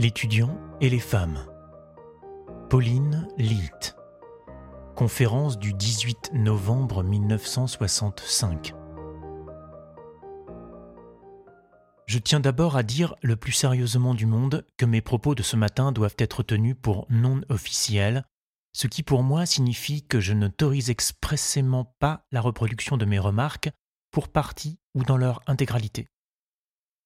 L'étudiant et les femmes. Pauline Litt. Conférence du 18 novembre 1965. Je tiens d'abord à dire le plus sérieusement du monde que mes propos de ce matin doivent être tenus pour non officiels, ce qui pour moi signifie que je n'autorise expressément pas la reproduction de mes remarques pour partie ou dans leur intégralité.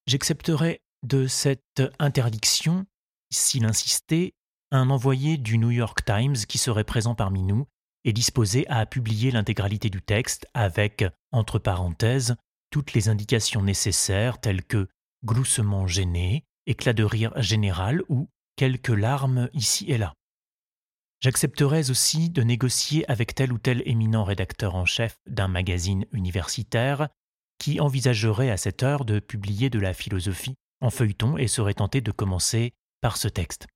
J'accepterai de cette interdiction, s'il insistait, un envoyé du New York Times qui serait présent parmi nous et disposé à publier l'intégralité du texte avec, entre parenthèses, toutes les indications nécessaires telles que gloussement gêné, éclat de rire général ou quelques larmes ici et là. J'accepterais aussi de négocier avec tel ou tel éminent rédacteur en chef d'un magazine universitaire qui envisagerait à cette heure de publier de la philosophie en feuilleton et serait tenté de commencer par ce texte.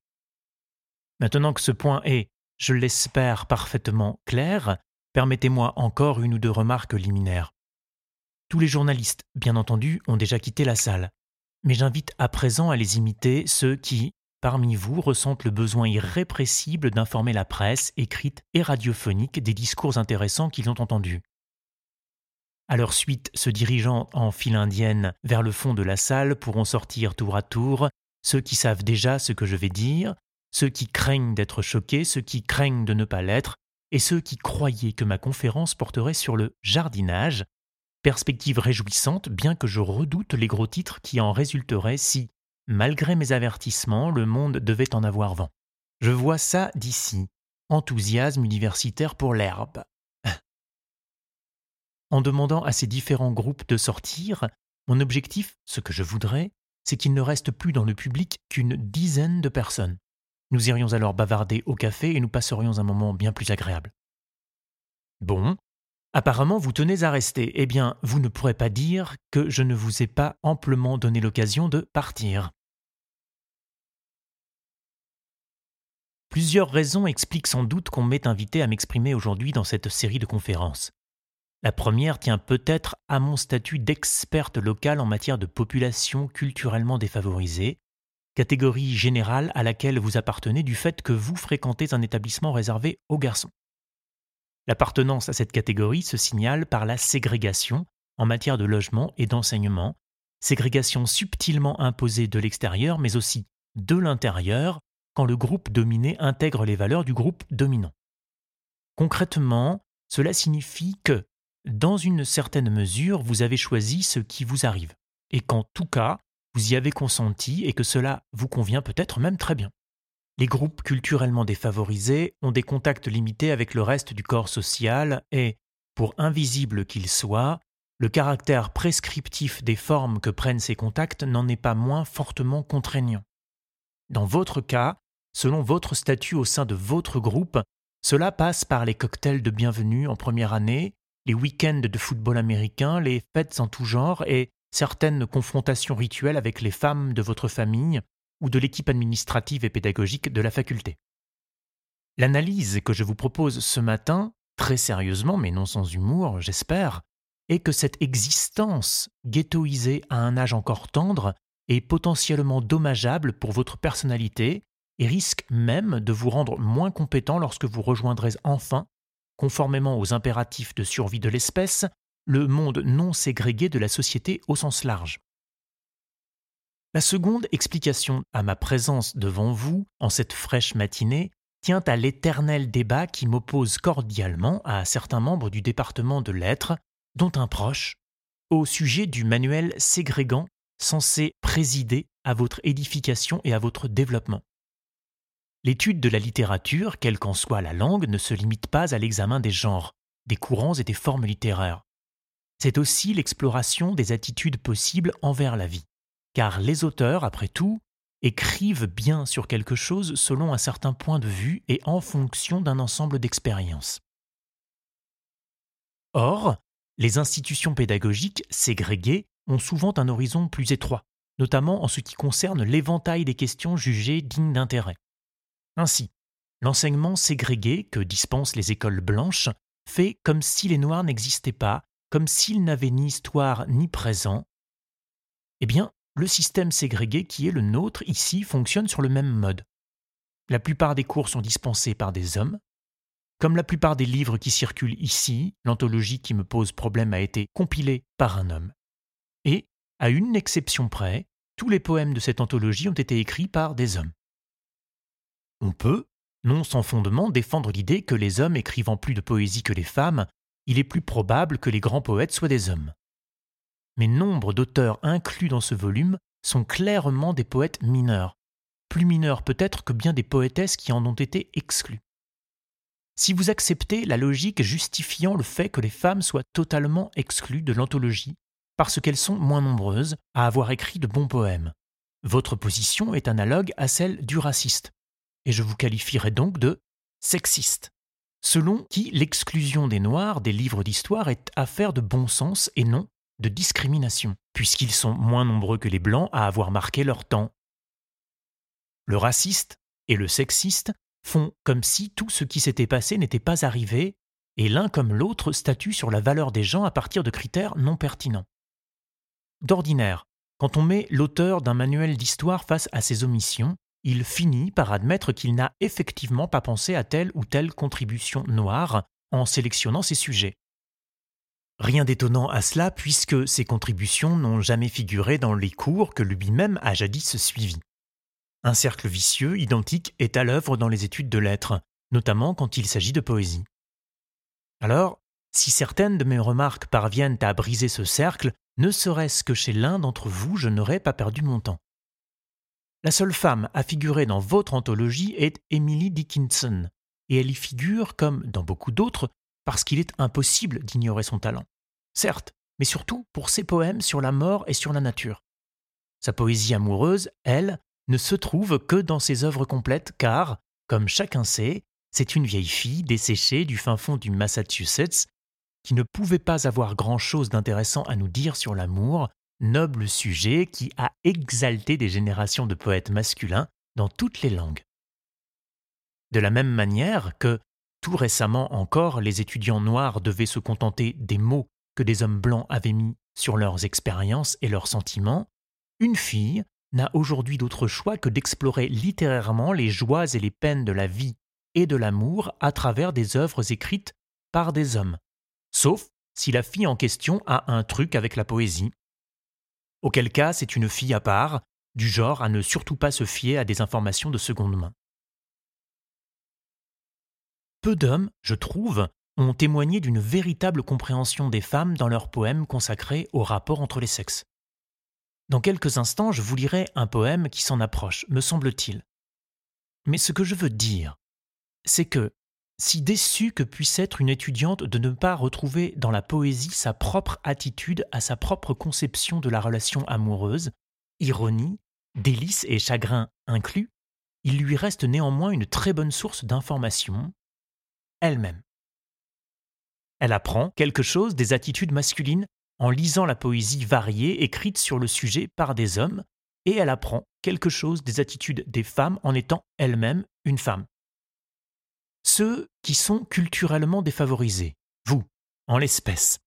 Maintenant que ce point est, je l'espère, parfaitement clair, permettez-moi encore une ou deux remarques liminaires. Tous les journalistes, bien entendu, ont déjà quitté la salle, mais j'invite à présent à les imiter ceux qui, parmi vous, ressentent le besoin irrépressible d'informer la presse, écrite et radiophonique, des discours intéressants qu'ils ont entendus. À leur suite, se dirigeant en file indienne vers le fond de la salle pourront sortir tour à tour ceux qui savent déjà ce que je vais dire, ceux qui craignent d'être choqués, ceux qui craignent de ne pas l'être, et ceux qui croyaient que ma conférence porterait sur le jardinage, perspective réjouissante bien que je redoute les gros titres qui en résulteraient si, malgré mes avertissements, le monde devait en avoir vent. Je vois ça d'ici. Enthousiasme universitaire pour l'herbe. En demandant à ces différents groupes de sortir, mon objectif, ce que je voudrais, c'est qu'il ne reste plus dans le public qu'une dizaine de personnes. Nous irions alors bavarder au café et nous passerions un moment bien plus agréable. Bon, apparemment vous tenez à rester. Eh bien, vous ne pourrez pas dire que je ne vous ai pas amplement donné l'occasion de partir. Plusieurs raisons expliquent sans doute qu'on m'ait invité à m'exprimer aujourd'hui dans cette série de conférences. La première tient peut-être à mon statut d'experte locale en matière de population culturellement défavorisée, catégorie générale à laquelle vous appartenez du fait que vous fréquentez un établissement réservé aux garçons. L'appartenance à cette catégorie se signale par la ségrégation en matière de logement et d'enseignement, ségrégation subtilement imposée de l'extérieur mais aussi de l'intérieur quand le groupe dominé intègre les valeurs du groupe dominant. Concrètement, cela signifie que dans une certaine mesure, vous avez choisi ce qui vous arrive, et qu'en tout cas, vous y avez consenti et que cela vous convient peut-être même très bien. Les groupes culturellement défavorisés ont des contacts limités avec le reste du corps social et, pour invisible qu'ils soient, le caractère prescriptif des formes que prennent ces contacts n'en est pas moins fortement contraignant. Dans votre cas, selon votre statut au sein de votre groupe, cela passe par les cocktails de bienvenue en première année, les week-ends de football américain, les fêtes en tout genre et certaines confrontations rituelles avec les femmes de votre famille ou de l'équipe administrative et pédagogique de la faculté. L'analyse que je vous propose ce matin, très sérieusement mais non sans humour, j'espère, est que cette existence ghettoisée à un âge encore tendre est potentiellement dommageable pour votre personnalité et risque même de vous rendre moins compétent lorsque vous rejoindrez enfin conformément aux impératifs de survie de l'espèce, le monde non ségrégué de la société au sens large. La seconde explication à ma présence devant vous en cette fraîche matinée tient à l'éternel débat qui m'oppose cordialement à certains membres du département de lettres, dont un proche, au sujet du manuel ségrégant censé présider à votre édification et à votre développement. L'étude de la littérature, quelle qu'en soit la langue, ne se limite pas à l'examen des genres, des courants et des formes littéraires. C'est aussi l'exploration des attitudes possibles envers la vie. Car les auteurs, après tout, écrivent bien sur quelque chose selon un certain point de vue et en fonction d'un ensemble d'expériences. Or, les institutions pédagogiques ségrégées ont souvent un horizon plus étroit, notamment en ce qui concerne l'éventail des questions jugées dignes d'intérêt. Ainsi, l'enseignement ségrégué que dispensent les écoles blanches fait comme si les Noirs n'existaient pas, comme s'ils n'avaient ni histoire ni présent. Eh bien, le système ségrégué qui est le nôtre ici fonctionne sur le même mode. La plupart des cours sont dispensés par des hommes. Comme la plupart des livres qui circulent ici, l'anthologie qui me pose problème a été compilée par un homme. Et, à une exception près, tous les poèmes de cette anthologie ont été écrits par des hommes. On peut, non sans fondement, défendre l'idée que les hommes écrivant plus de poésie que les femmes, il est plus probable que les grands poètes soient des hommes. Mais nombre d'auteurs inclus dans ce volume sont clairement des poètes mineurs, plus mineurs peut-être que bien des poétesses qui en ont été exclues. Si vous acceptez la logique justifiant le fait que les femmes soient totalement exclues de l'anthologie, parce qu'elles sont moins nombreuses à avoir écrit de bons poèmes. Votre position est analogue à celle du raciste, et je vous qualifierai donc de sexiste, selon qui l'exclusion des Noirs des livres d'histoire est affaire de bon sens et non de discrimination, puisqu'ils sont moins nombreux que les Blancs à avoir marqué leur temps. Le raciste et le sexiste font comme si tout ce qui s'était passé n'était pas arrivé, et l'un comme l'autre statue sur la valeur des gens à partir de critères non pertinents. D'ordinaire, quand on met l'auteur d'un manuel d'histoire face à ses omissions, il finit par admettre qu'il n'a effectivement pas pensé à telle ou telle contribution noire en sélectionnant ses sujets. Rien d'étonnant à cela puisque ces contributions n'ont jamais figuré dans les cours que lui-même a jadis suivis. Un cercle vicieux identique est à l'œuvre dans les études de lettres, notamment quand il s'agit de poésie. Alors, si certaines de mes remarques parviennent à briser ce cercle, ne serait-ce que chez l'un d'entre vous, je n'aurais pas perdu mon temps. La seule femme à figurer dans votre anthologie est Emily Dickinson, et elle y figure, comme dans beaucoup d'autres, parce qu'il est impossible d'ignorer son talent. Certes, mais surtout pour ses poèmes sur la mort et sur la nature. Sa poésie amoureuse, elle, ne se trouve que dans ses œuvres complètes, car, comme chacun sait, c'est une vieille fille desséchée du fin fond du Massachusetts qui ne pouvait pas avoir grand-chose d'intéressant à nous dire sur l'amour, noble sujet qui a exalté des générations de poètes masculins dans toutes les langues. De la même manière que, tout récemment encore, les étudiants noirs devaient se contenter des mots que des hommes blancs avaient mis sur leurs expériences et leurs sentiments, une fille n'a aujourd'hui d'autre choix que d'explorer littérairement les joies et les peines de la vie et de l'amour à travers des œuvres écrites par des hommes, sauf si la fille en question a un truc avec la poésie. Auquel cas, c'est une fille à part, du genre à ne surtout pas se fier à des informations de seconde main. Peu d'hommes, je trouve, ont témoigné d'une véritable compréhension des femmes dans leurs poèmes consacrés au rapport entre les sexes. Dans quelques instants, je vous lirai un poème qui s'en approche, me semble-t-il. Mais ce que je veux dire, c'est que si déçue que puisse être une étudiante de ne pas retrouver dans la poésie sa propre attitude à sa propre conception de la relation amoureuse, ironie, délices et chagrin inclus, il lui reste néanmoins une très bonne source d'information, elle-même. Elle apprend quelque chose des attitudes masculines en lisant la poésie variée écrite sur le sujet par des hommes, et elle apprend quelque chose des attitudes des femmes en étant elle-même une femme ceux qui sont culturellement défavorisés, vous, en l'espèce,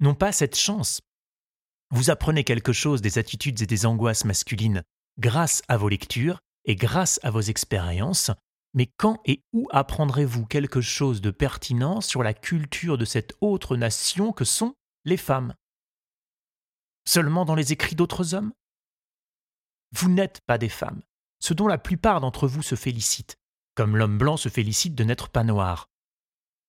n'ont pas cette chance. Vous apprenez quelque chose des attitudes et des angoisses masculines grâce à vos lectures et grâce à vos expériences, mais quand et où apprendrez-vous quelque chose de pertinent sur la culture de cette autre nation que sont les femmes? Seulement dans les écrits d'autres hommes? Vous n'êtes pas des femmes, ce dont la plupart d'entre vous se félicitent comme l'homme blanc se félicite de n'être pas noir.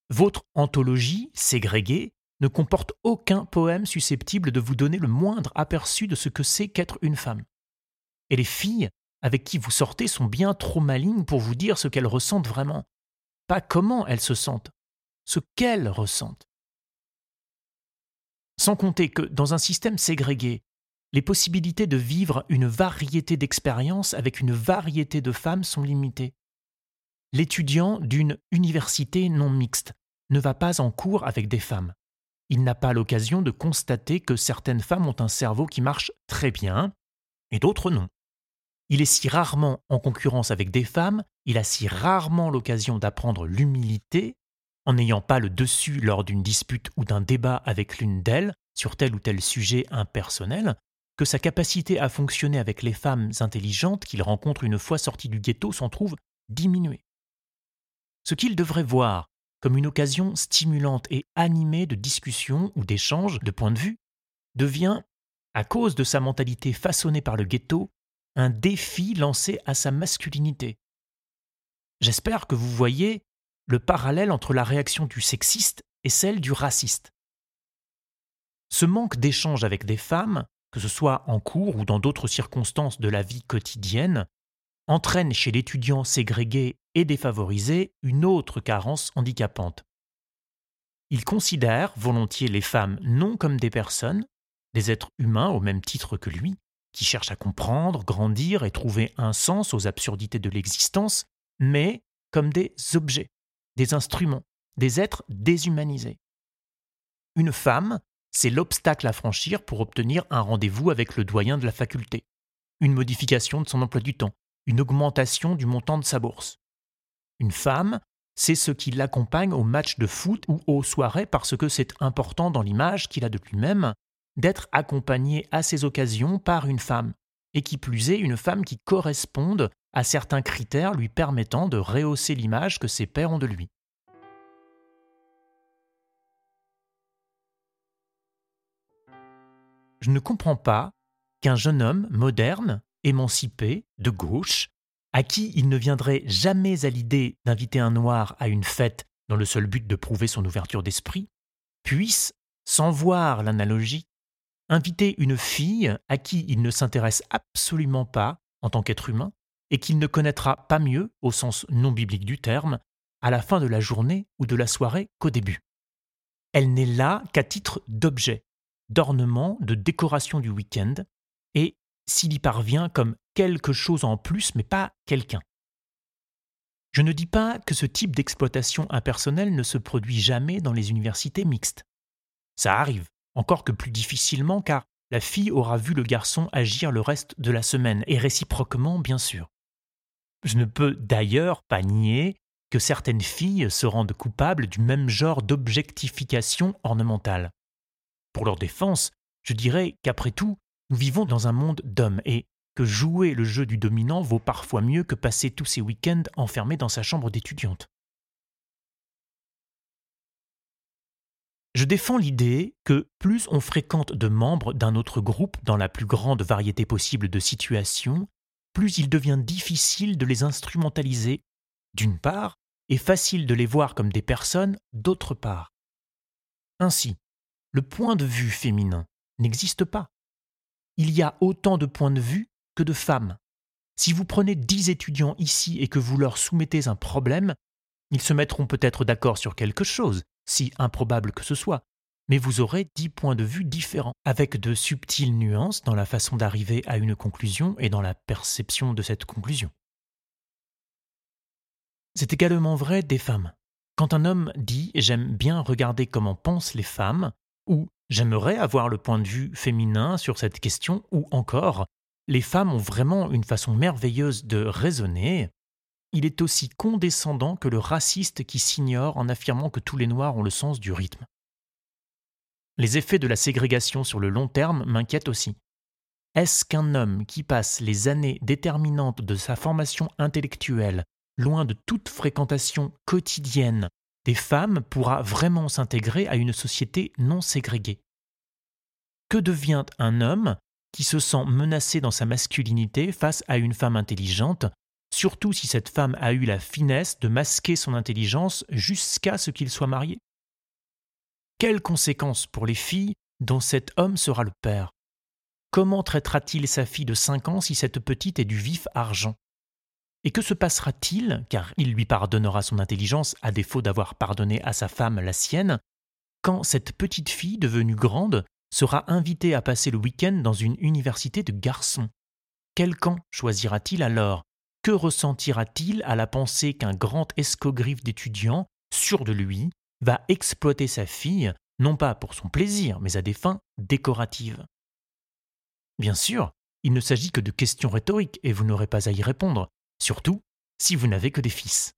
Votre anthologie, ségrégée, ne comporte aucun poème susceptible de vous donner le moindre aperçu de ce que c'est qu'être une femme. Et les filles avec qui vous sortez sont bien trop malignes pour vous dire ce qu'elles ressentent vraiment, pas comment elles se sentent, ce qu'elles ressentent. Sans compter que, dans un système ségrégué, les possibilités de vivre une variété d'expériences avec une variété de femmes sont limitées l'étudiant d'une université non mixte ne va pas en cours avec des femmes. Il n'a pas l'occasion de constater que certaines femmes ont un cerveau qui marche très bien et d'autres non. Il est si rarement en concurrence avec des femmes, il a si rarement l'occasion d'apprendre l'humilité, en n'ayant pas le dessus lors d'une dispute ou d'un débat avec l'une d'elles sur tel ou tel sujet impersonnel, que sa capacité à fonctionner avec les femmes intelligentes qu'il rencontre une fois sorti du ghetto s'en trouve diminuée. Ce qu'il devrait voir comme une occasion stimulante et animée de discussion ou d'échange de points de vue devient, à cause de sa mentalité façonnée par le ghetto, un défi lancé à sa masculinité. J'espère que vous voyez le parallèle entre la réaction du sexiste et celle du raciste. Ce manque d'échange avec des femmes, que ce soit en cours ou dans d'autres circonstances de la vie quotidienne, entraîne chez l'étudiant ségrégué et défavorisé une autre carence handicapante. Il considère volontiers les femmes non comme des personnes, des êtres humains au même titre que lui, qui cherchent à comprendre, grandir et trouver un sens aux absurdités de l'existence, mais comme des objets, des instruments, des êtres déshumanisés. Une femme, c'est l'obstacle à franchir pour obtenir un rendez-vous avec le doyen de la faculté, une modification de son emploi du temps, une augmentation du montant de sa bourse. Une femme, c'est ce qui l'accompagne au match de foot ou aux soirées parce que c'est important dans l'image qu'il a de lui-même d'être accompagné à ces occasions par une femme, et qui plus est une femme qui corresponde à certains critères lui permettant de rehausser l'image que ses pères ont de lui. Je ne comprends pas qu'un jeune homme moderne, émancipé, de gauche, à qui il ne viendrait jamais à l'idée d'inviter un noir à une fête dans le seul but de prouver son ouverture d'esprit, puisse, sans voir l'analogie, inviter une fille à qui il ne s'intéresse absolument pas en tant qu'être humain et qu'il ne connaîtra pas mieux, au sens non biblique du terme, à la fin de la journée ou de la soirée qu'au début. Elle n'est là qu'à titre d'objet, d'ornement, de décoration du week-end, s'il y parvient comme quelque chose en plus, mais pas quelqu'un. Je ne dis pas que ce type d'exploitation impersonnelle ne se produit jamais dans les universités mixtes. Ça arrive, encore que plus difficilement car la fille aura vu le garçon agir le reste de la semaine, et réciproquement bien sûr. Je ne peux d'ailleurs pas nier que certaines filles se rendent coupables du même genre d'objectification ornementale. Pour leur défense, je dirais qu'après tout, nous vivons dans un monde d'hommes et que jouer le jeu du dominant vaut parfois mieux que passer tous ses week-ends enfermés dans sa chambre d'étudiante. Je défends l'idée que plus on fréquente de membres d'un autre groupe dans la plus grande variété possible de situations, plus il devient difficile de les instrumentaliser, d'une part, et facile de les voir comme des personnes, d'autre part. Ainsi, le point de vue féminin n'existe pas. Il y a autant de points de vue que de femmes. Si vous prenez dix étudiants ici et que vous leur soumettez un problème, ils se mettront peut-être d'accord sur quelque chose, si improbable que ce soit, mais vous aurez dix points de vue différents, avec de subtiles nuances dans la façon d'arriver à une conclusion et dans la perception de cette conclusion. C'est également vrai des femmes. Quand un homme dit J'aime bien regarder comment pensent les femmes, ou J'aimerais avoir le point de vue féminin sur cette question, ou encore Les femmes ont vraiment une façon merveilleuse de raisonner, il est aussi condescendant que le raciste qui s'ignore en affirmant que tous les Noirs ont le sens du rythme. Les effets de la ségrégation sur le long terme m'inquiètent aussi. Est-ce qu'un homme qui passe les années déterminantes de sa formation intellectuelle loin de toute fréquentation quotidienne des femmes pourra vraiment s'intégrer à une société non ségrégée. Que devient un homme qui se sent menacé dans sa masculinité face à une femme intelligente surtout si cette femme a eu la finesse de masquer son intelligence jusqu'à ce qu'il soit marié? Quelles conséquences pour les filles dont cet homme sera le père? Comment traitera-t-il sa fille de cinq ans si cette petite est du vif argent? Et que se passera-t-il, car il lui pardonnera son intelligence à défaut d'avoir pardonné à sa femme la sienne, quand cette petite fille devenue grande sera invitée à passer le week-end dans une université de garçons? Quel camp choisira-t-il alors? Que ressentira-t-il à la pensée qu'un grand escogriffe d'étudiant, sûr de lui, va exploiter sa fille, non pas pour son plaisir, mais à des fins décoratives? Bien sûr, il ne s'agit que de questions rhétoriques et vous n'aurez pas à y répondre, surtout si vous n'avez que des fils.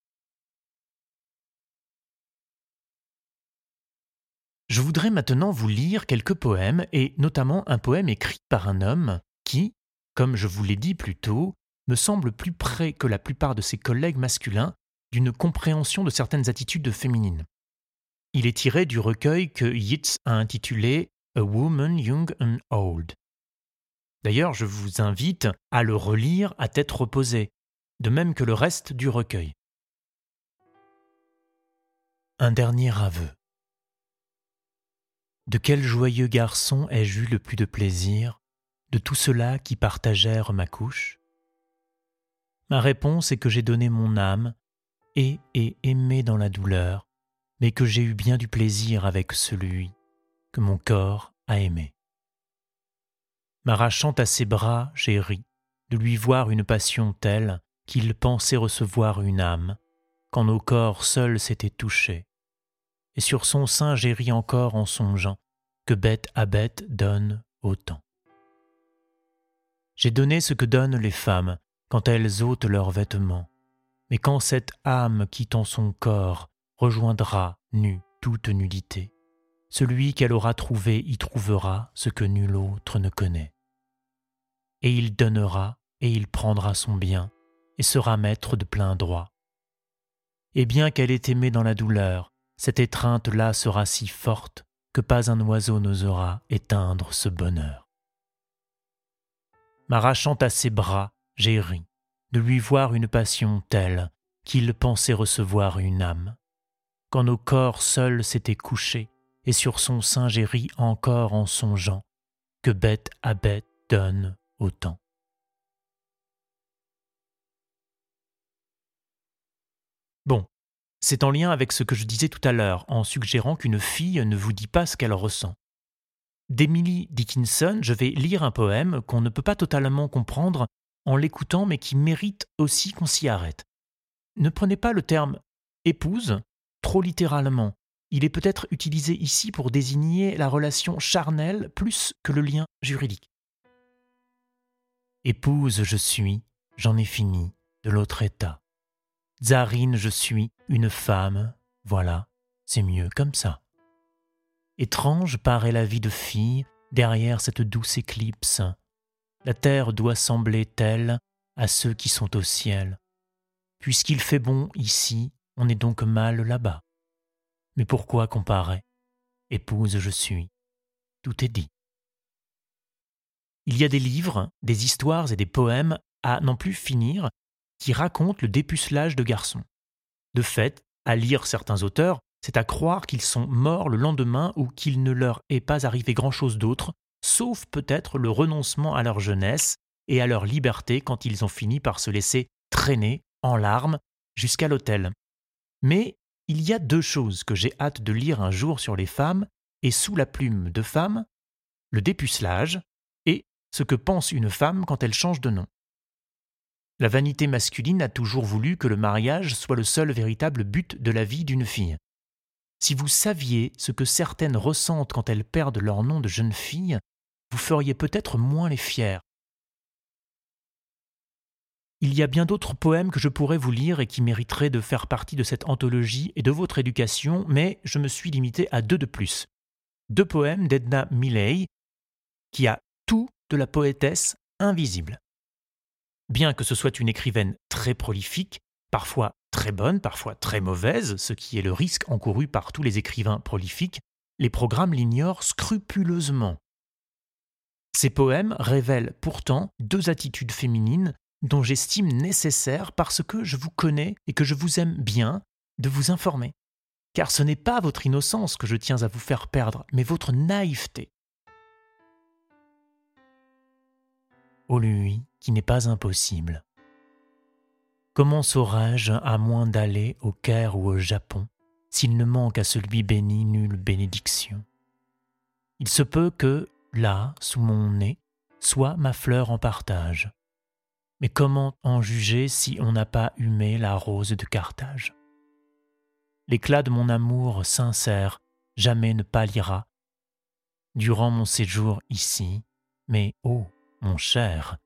Je voudrais maintenant vous lire quelques poèmes, et notamment un poème écrit par un homme qui, comme je vous l'ai dit plus tôt, me semble plus près que la plupart de ses collègues masculins d'une compréhension de certaines attitudes féminines. Il est tiré du recueil que Yeats a intitulé A Woman Young and Old. D'ailleurs, je vous invite à le relire à tête reposée, de même que le reste du recueil. Un dernier aveu. De quel joyeux garçon ai-je eu le plus de plaisir de tout cela qui partagèrent ma couche? Ma réponse est que j'ai donné mon âme et ai aimé dans la douleur, mais que j'ai eu bien du plaisir avec celui que mon corps a aimé. M'arrachant à ses bras, j'ai ri de lui voir une passion telle qu'il pensait recevoir une âme, quand nos corps seuls s'étaient touchés. Et sur son sein j'ai ri encore en songeant que bête à bête donne autant. J'ai donné ce que donnent les femmes quand elles ôtent leurs vêtements, mais quand cette âme quittant son corps rejoindra nue toute nudité, celui qu'elle aura trouvé y trouvera ce que nul autre ne connaît. Et il donnera et il prendra son bien et sera maître de plein droit. Et bien qu'elle ait aimé dans la douleur, cette étreinte-là sera si forte que pas un oiseau n'osera éteindre ce bonheur. M'arrachant à ses bras, j'ai ri de lui voir une passion telle qu'il pensait recevoir une âme. Quand nos corps seuls s'étaient couchés, et sur son sein j'ai ri encore en songeant que bête à bête donne autant. Bon, c'est en lien avec ce que je disais tout à l'heure en suggérant qu'une fille ne vous dit pas ce qu'elle ressent. D'Emily Dickinson, je vais lire un poème qu'on ne peut pas totalement comprendre en l'écoutant mais qui mérite aussi qu'on s'y arrête. Ne prenez pas le terme épouse trop littéralement. Il est peut-être utilisé ici pour désigner la relation charnelle plus que le lien juridique. Épouse je suis, j'en ai fini, de l'autre état. Tsarine je suis, une femme, voilà, c'est mieux comme ça. Étrange paraît la vie de fille derrière cette douce éclipse. La terre doit sembler telle à ceux qui sont au ciel. Puisqu'il fait bon ici, on est donc mal là-bas. Mais pourquoi comparer? Épouse je suis. Tout est dit. Il y a des livres, des histoires et des poèmes à n'en plus finir qui racontent le dépucelage de garçons. De fait, à lire certains auteurs, c'est à croire qu'ils sont morts le lendemain ou qu'il ne leur est pas arrivé grand-chose d'autre, sauf peut-être le renoncement à leur jeunesse et à leur liberté quand ils ont fini par se laisser traîner en larmes jusqu'à l'autel. Mais il y a deux choses que j'ai hâte de lire un jour sur les femmes, et sous la plume de femme, le dépucelage et ce que pense une femme quand elle change de nom. La vanité masculine a toujours voulu que le mariage soit le seul véritable but de la vie d'une fille. Si vous saviez ce que certaines ressentent quand elles perdent leur nom de jeune fille, vous feriez peut-être moins les fiers. Il y a bien d'autres poèmes que je pourrais vous lire et qui mériteraient de faire partie de cette anthologie et de votre éducation, mais je me suis limité à deux de plus. Deux poèmes d'Edna Milley, qui a tout de la poétesse invisible. Bien que ce soit une écrivaine très prolifique, parfois très bonne, parfois très mauvaise, ce qui est le risque encouru par tous les écrivains prolifiques, les programmes l'ignorent scrupuleusement. Ces poèmes révèlent pourtant deux attitudes féminines dont j'estime nécessaire parce que je vous connais et que je vous aime bien de vous informer. Car ce n'est pas votre innocence que je tiens à vous faire perdre, mais votre naïveté. Ô lui, qui n'est pas impossible. Comment saurais-je, à moins d'aller au Caire ou au Japon, s'il ne manque à celui béni nulle bénédiction? Il se peut que, là, sous mon nez, soit ma fleur en partage. Mais comment en juger si on n'a pas humé la rose de Carthage? L'éclat de mon amour sincère jamais ne pâlira durant mon séjour ici, mais ô, oh, mon cher,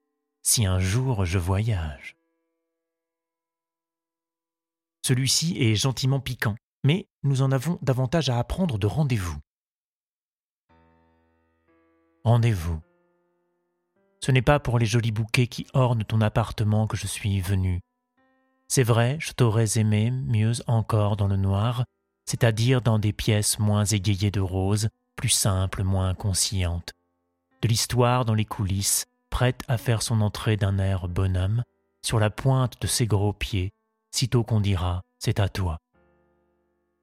si un jour je voyage. Celui-ci est gentiment piquant, mais nous en avons davantage à apprendre de rendez-vous. rendez-vous. Ce n'est pas pour les jolis bouquets qui ornent ton appartement que je suis venu. C'est vrai, je t'aurais aimé mieux encore dans le noir, c'est-à-dire dans des pièces moins égayées de roses, plus simples, moins conscientes. De l'histoire dans les coulisses, prête à faire son entrée d'un air bonhomme, sur la pointe de ses gros pieds, sitôt qu'on dira c'est à toi.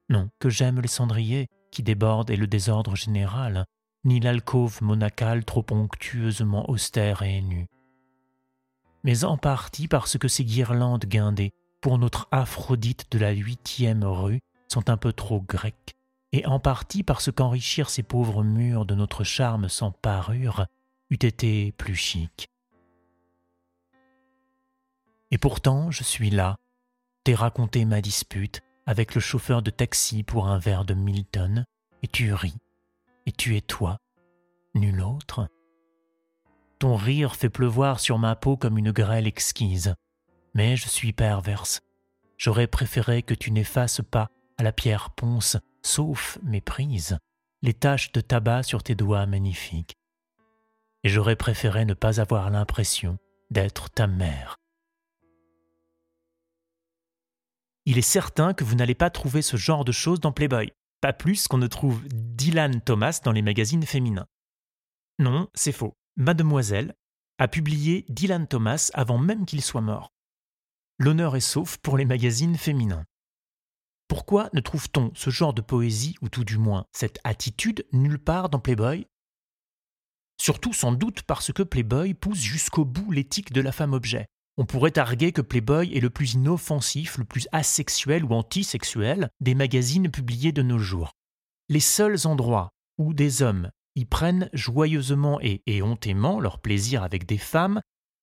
Non, que j'aime les cendriers qui débordent et le désordre général, ni l'alcôve monacale trop onctueusement austère et nue. Mais en partie parce que ces guirlandes guindées pour notre Aphrodite de la huitième rue sont un peu trop grecques, et en partie parce qu'enrichir ces pauvres murs de notre charme sans parure eût été plus chic. Et pourtant, je suis là, t'ai raconté ma dispute avec le chauffeur de taxi pour un verre de Milton, et tu ris, et tu es toi, nul autre. Ton rire fait pleuvoir sur ma peau comme une grêle exquise, mais je suis perverse. J'aurais préféré que tu n'effaces pas à la pierre ponce, sauf méprise, les taches de tabac sur tes doigts magnifiques. Et j'aurais préféré ne pas avoir l'impression d'être ta mère. Il est certain que vous n'allez pas trouver ce genre de choses dans Playboy, pas plus qu'on ne trouve Dylan Thomas dans les magazines féminins. Non, c'est faux. Mademoiselle a publié Dylan Thomas avant même qu'il soit mort. L'honneur est sauf pour les magazines féminins. Pourquoi ne trouve-t-on ce genre de poésie, ou tout du moins cette attitude, nulle part dans Playboy? Surtout sans doute parce que Playboy pousse jusqu'au bout l'éthique de la femme-objet. On pourrait arguer que Playboy est le plus inoffensif, le plus asexuel ou antisexuel des magazines publiés de nos jours. Les seuls endroits où des hommes y prennent joyeusement et éhontément leur plaisir avec des femmes,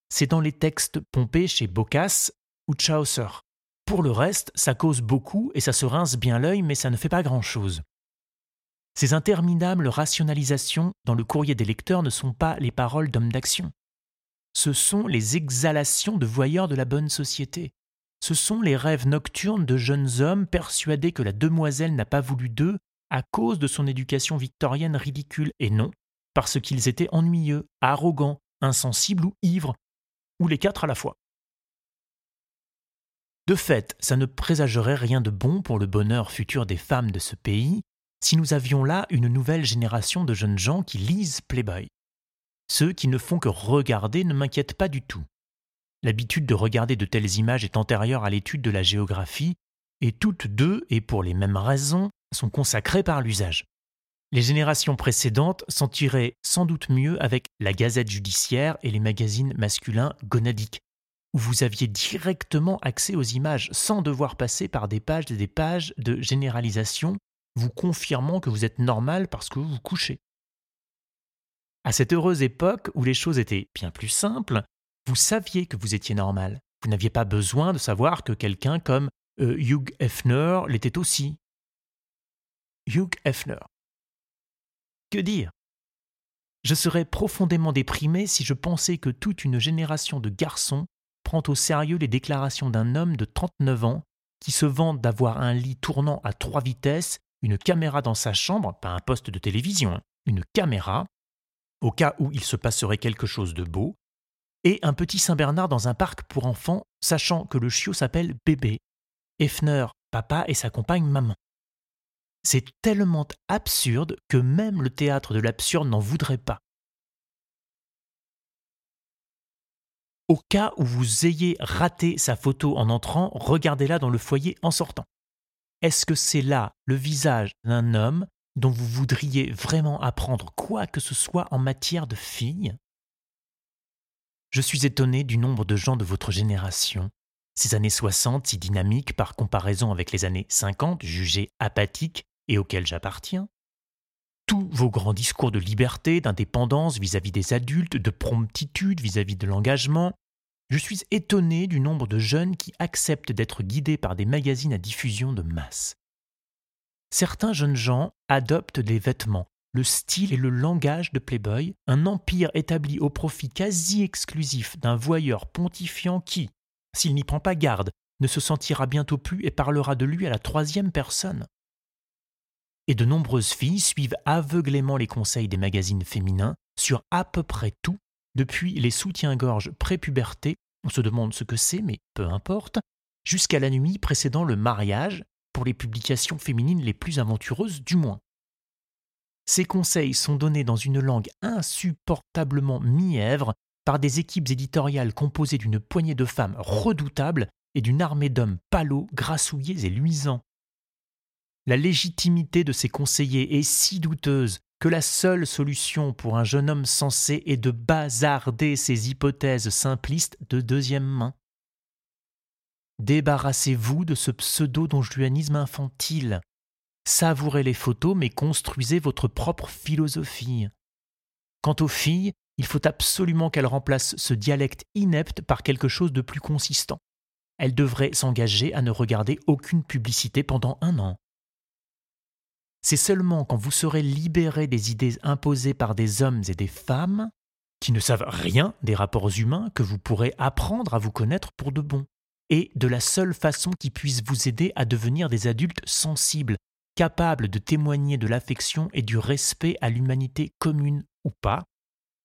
c'est dans les textes pompés chez Boccace ou Chaucer. Pour le reste, ça cause beaucoup et ça se rince bien l'œil, mais ça ne fait pas grand-chose. Ces interminables rationalisations dans le courrier des lecteurs ne sont pas les paroles d'hommes d'action. Ce sont les exhalations de voyeurs de la bonne société. Ce sont les rêves nocturnes de jeunes hommes persuadés que la demoiselle n'a pas voulu d'eux à cause de son éducation victorienne ridicule, et non parce qu'ils étaient ennuyeux, arrogants, insensibles ou ivres, ou les quatre à la fois. De fait, ça ne présagerait rien de bon pour le bonheur futur des femmes de ce pays si nous avions là une nouvelle génération de jeunes gens qui lisent Playboy. Ceux qui ne font que regarder ne m'inquiètent pas du tout. L'habitude de regarder de telles images est antérieure à l'étude de la géographie, et toutes deux, et pour les mêmes raisons, sont consacrées par l'usage. Les générations précédentes s'en tiraient sans doute mieux avec la Gazette judiciaire et les magazines masculins gonadiques, où vous aviez directement accès aux images sans devoir passer par des pages et des pages de généralisation, vous confirmant que vous êtes normal parce que vous couchez. À cette heureuse époque où les choses étaient bien plus simples, vous saviez que vous étiez normal. Vous n'aviez pas besoin de savoir que quelqu'un comme euh, Hugh Hefner l'était aussi. Hugh Hefner. Que dire? Je serais profondément déprimé si je pensais que toute une génération de garçons prend au sérieux les déclarations d'un homme de 39 ans qui se vante d'avoir un lit tournant à trois vitesses, une caméra dans sa chambre, pas un poste de télévision, une caméra, au cas où il se passerait quelque chose de beau, et un petit Saint-Bernard dans un parc pour enfants, sachant que le chiot s'appelle Bébé, Hefner, papa et sa compagne maman. C'est tellement absurde que même le théâtre de l'absurde n'en voudrait pas. Au cas où vous ayez raté sa photo en entrant, regardez-la dans le foyer en sortant. Est-ce que c'est là le visage d'un homme dont vous voudriez vraiment apprendre quoi que ce soit en matière de filles Je suis étonné du nombre de gens de votre génération, ces années 60 si dynamiques par comparaison avec les années 50 jugées apathiques et auxquelles j'appartiens. Tous vos grands discours de liberté, d'indépendance vis-à-vis des adultes, de promptitude vis-à-vis de l'engagement, je suis étonné du nombre de jeunes qui acceptent d'être guidés par des magazines à diffusion de masse. Certains jeunes gens adoptent des vêtements, le style et le langage de Playboy, un empire établi au profit quasi exclusif d'un voyeur pontifiant qui, s'il n'y prend pas garde, ne se sentira bientôt plus et parlera de lui à la troisième personne. et de nombreuses filles suivent aveuglément les conseils des magazines féminins sur à peu près tout, depuis les soutiens-gorge pré-puberté, on se demande ce que c'est, mais peu importe, jusqu'à la nuit précédant le mariage, pour les publications féminines les plus aventureuses du moins. Ces conseils sont donnés dans une langue insupportablement mièvre par des équipes éditoriales composées d'une poignée de femmes redoutables et d'une armée d'hommes palos, grassouillés et luisants. La légitimité de ces conseillers est si douteuse que la seule solution pour un jeune homme sensé est de bazarder ces hypothèses simplistes de deuxième main. Débarrassez-vous de ce pseudo-donjuanisme infantile. Savourez les photos, mais construisez votre propre philosophie. Quant aux filles, il faut absolument qu'elles remplacent ce dialecte inepte par quelque chose de plus consistant. Elles devraient s'engager à ne regarder aucune publicité pendant un an. C'est seulement quand vous serez libéré des idées imposées par des hommes et des femmes, qui ne savent rien des rapports humains, que vous pourrez apprendre à vous connaître pour de bon, et de la seule façon qui puisse vous aider à devenir des adultes sensibles, capables de témoigner de l'affection et du respect à l'humanité commune ou pas,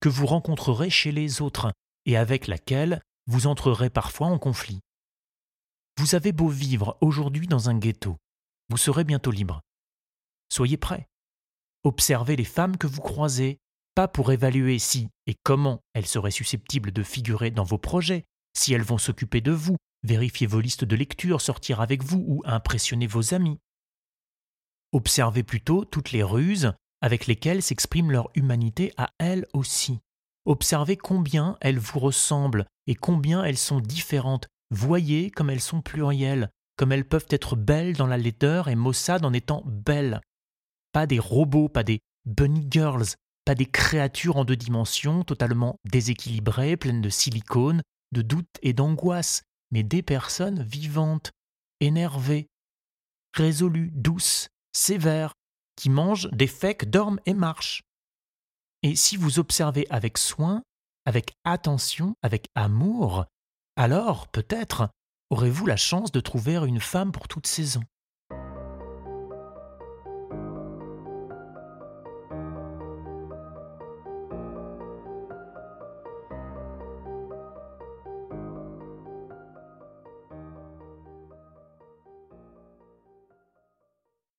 que vous rencontrerez chez les autres, et avec laquelle vous entrerez parfois en conflit. Vous avez beau vivre aujourd'hui dans un ghetto, vous serez bientôt libre. Soyez prêts. Observez les femmes que vous croisez, pas pour évaluer si et comment elles seraient susceptibles de figurer dans vos projets, si elles vont s'occuper de vous, vérifier vos listes de lecture, sortir avec vous ou impressionner vos amis. Observez plutôt toutes les ruses avec lesquelles s'exprime leur humanité à elles aussi. Observez combien elles vous ressemblent et combien elles sont différentes. Voyez comme elles sont plurielles, comme elles peuvent être belles dans la laideur et maussades en étant belles pas des robots, pas des bunny girls, pas des créatures en deux dimensions totalement déséquilibrées, pleines de silicone, de doutes et d'angoisse, mais des personnes vivantes, énervées, résolues, douces, sévères, qui mangent, défèquent, dorment et marchent. Et si vous observez avec soin, avec attention, avec amour, alors peut-être aurez-vous la chance de trouver une femme pour toute saison.